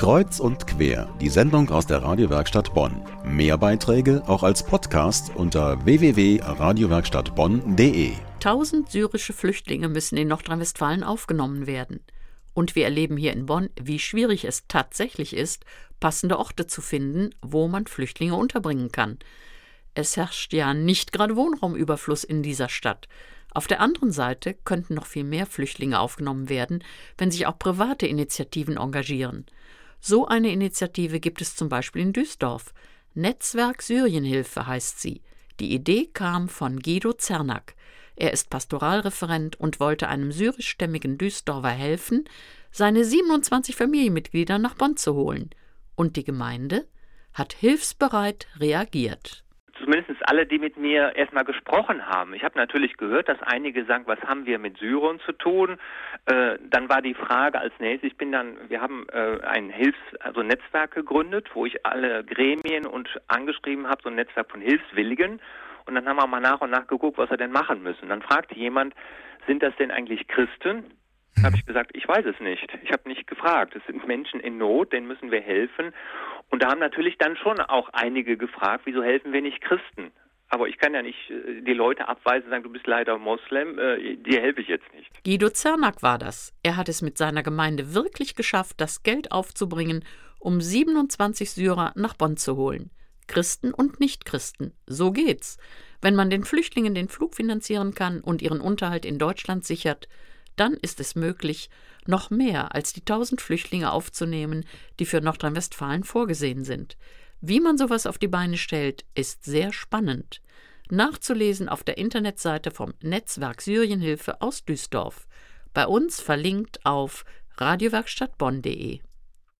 Kreuz und quer, die Sendung aus der Radiowerkstatt Bonn. Mehr Beiträge auch als Podcast unter www.radiowerkstattbonn.de. Tausend syrische Flüchtlinge müssen in Nordrhein-Westfalen aufgenommen werden. Und wir erleben hier in Bonn, wie schwierig es tatsächlich ist, passende Orte zu finden, wo man Flüchtlinge unterbringen kann. Es herrscht ja nicht gerade Wohnraumüberfluss in dieser Stadt. Auf der anderen Seite könnten noch viel mehr Flüchtlinge aufgenommen werden, wenn sich auch private Initiativen engagieren. So eine Initiative gibt es zum Beispiel in Düsseldorf. Netzwerk Syrienhilfe heißt sie. Die Idee kam von Guido Zernak. Er ist Pastoralreferent und wollte einem syrischstämmigen Düsseldorfer helfen, seine 27 Familienmitglieder nach Bonn zu holen. Und die Gemeinde hat hilfsbereit reagiert alle, die mit mir erstmal gesprochen haben. Ich habe natürlich gehört, dass einige sagen, was haben wir mit Syrien zu tun? Äh, dann war die Frage als nächstes, ich bin dann, wir haben äh, ein Hilfs-, also Netzwerk gegründet, wo ich alle Gremien und angeschrieben habe, so ein Netzwerk von Hilfswilligen. Und dann haben wir mal nach und nach geguckt, was wir denn machen müssen. Dann fragte jemand, sind das denn eigentlich Christen? habe ich gesagt, ich weiß es nicht. Ich habe nicht gefragt. Es sind Menschen in Not, denen müssen wir helfen. Und da haben natürlich dann schon auch einige gefragt, wieso helfen wir nicht Christen? Aber ich kann ja nicht äh, die Leute abweisen und sagen, du bist leider Moslem, äh, dir helfe ich jetzt nicht. Guido Zernak war das. Er hat es mit seiner Gemeinde wirklich geschafft, das Geld aufzubringen, um 27 Syrer nach Bonn zu holen. Christen und Nichtchristen. So geht's. Wenn man den Flüchtlingen den Flug finanzieren kann und ihren Unterhalt in Deutschland sichert, dann ist es möglich, noch mehr als die tausend Flüchtlinge aufzunehmen, die für Nordrhein-Westfalen vorgesehen sind. Wie man sowas auf die Beine stellt, ist sehr spannend. Nachzulesen auf der Internetseite vom Netzwerk Syrienhilfe aus Düsseldorf. Bei uns verlinkt auf radiowerkstattbonn.de.